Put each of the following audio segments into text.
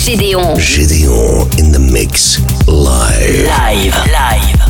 Gédéon. Gideon in the mix live. Live. Live.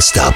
Non-stop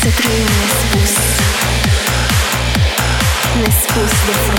Să trăim nespus Nespus de